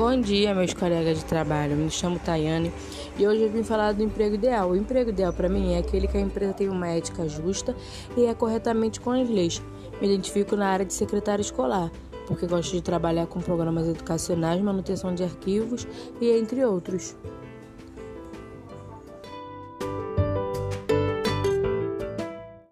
Bom dia, meus colegas de trabalho. Me chamo Tayane e hoje eu vim falar do emprego ideal. O emprego ideal para mim é aquele que a empresa tem uma ética justa e é corretamente com as leis. Me identifico na área de secretário escolar, porque gosto de trabalhar com programas educacionais, manutenção de arquivos e entre outros.